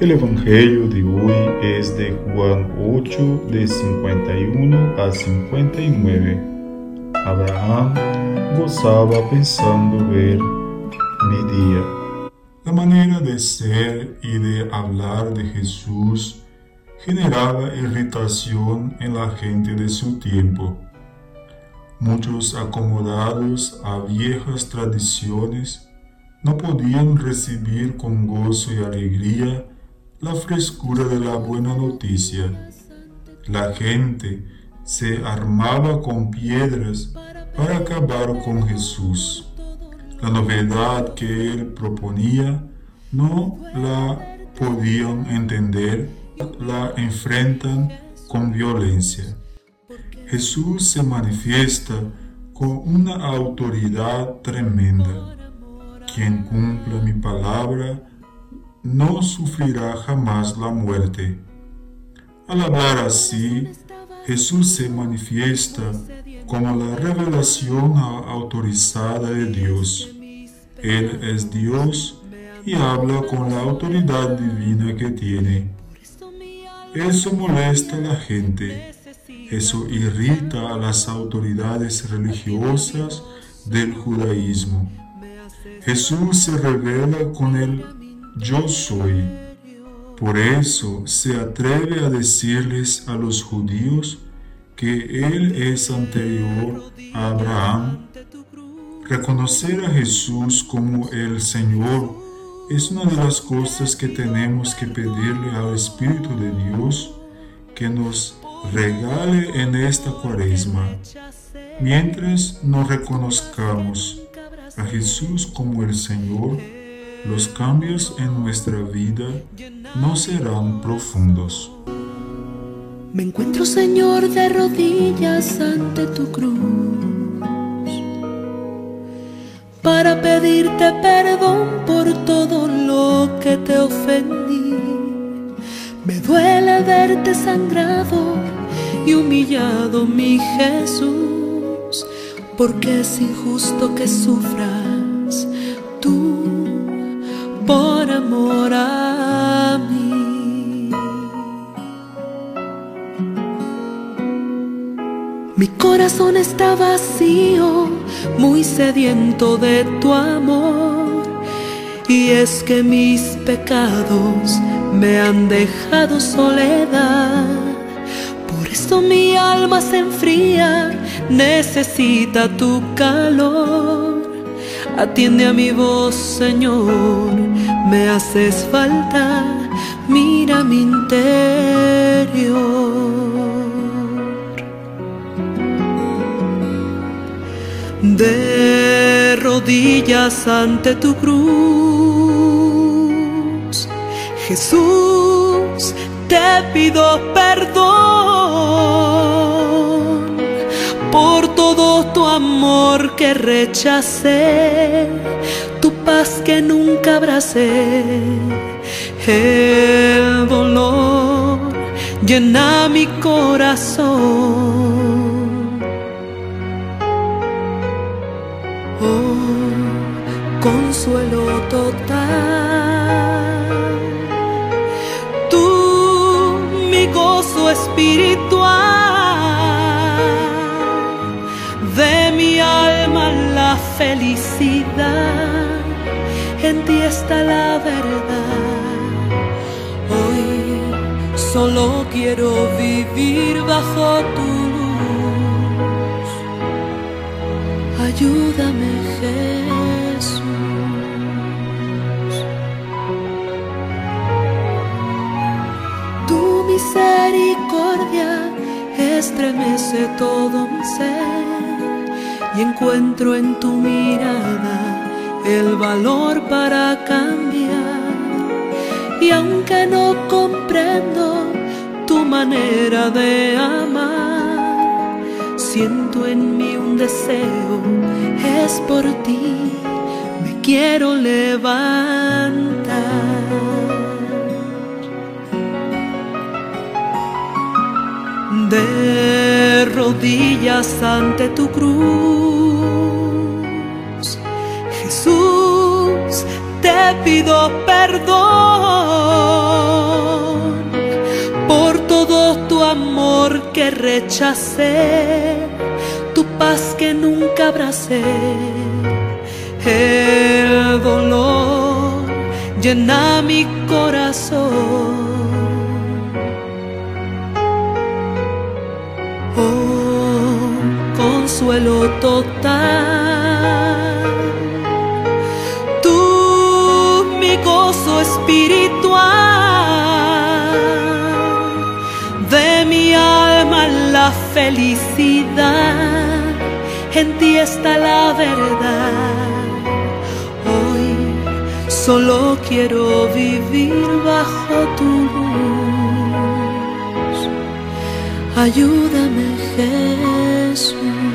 El Evangelio de hoy es de Juan 8, de 51 a 59. Abraham gozaba pensando ver mi día. La manera de ser y de hablar de Jesús generaba irritación en la gente de su tiempo. Muchos acomodados a viejas tradiciones no podían recibir con gozo y alegría la frescura de la buena noticia. La gente se armaba con piedras para acabar con Jesús. La novedad que él proponía no la podían entender, la enfrentan con violencia. Jesús se manifiesta con una autoridad tremenda. Quien cumpla mi palabra no sufrirá jamás la muerte. Al hablar así, Jesús se manifiesta como la revelación autorizada de Dios. Él es Dios y habla con la autoridad divina que tiene. Eso molesta a la gente, eso irrita a las autoridades religiosas del judaísmo. Jesús se revela con el yo soy. Por eso se atreve a decirles a los judíos que Él es anterior a Abraham. Reconocer a Jesús como el Señor es una de las cosas que tenemos que pedirle al Espíritu de Dios que nos regale en esta cuaresma. Mientras nos reconozcamos a Jesús como el Señor, los cambios en nuestra vida no serán profundos. Me encuentro, Señor, de rodillas ante tu cruz para pedirte perdón por todo lo que te ofendí. Me duele verte sangrado y humillado, mi Jesús, porque es injusto que sufras por amor a mí. Mi corazón está vacío, muy sediento de tu amor. Y es que mis pecados me han dejado soledad. Por eso mi alma se enfría, necesita tu calor. Atiende a mi voz, Señor, me haces falta, mira mi interior. De rodillas ante tu cruz, Jesús, te pido perdón que rechacé, tu paz que nunca abracé, el dolor llena mi corazón. Oh, consuelo total, tú mi gozo espiritual felicidad, en ti está la verdad. Hoy solo quiero vivir bajo tu luz. Ayúdame Jesús. Tu misericordia estremece todo mi ser encuentro en tu mirada el valor para cambiar. Y aunque no comprendo tu manera de amar, siento en mí un deseo, es por ti, me quiero levantar. De rodillas ante tu cruz Jesús, te pido perdón por todo tu amor que rechacé, tu paz que nunca abracé, el dolor llena mi corazón. Total. Tú, mi gozo espiritual, de mi alma la felicidad, en ti está la verdad. Hoy solo quiero vivir bajo tu luz. Ayúdame Jesús.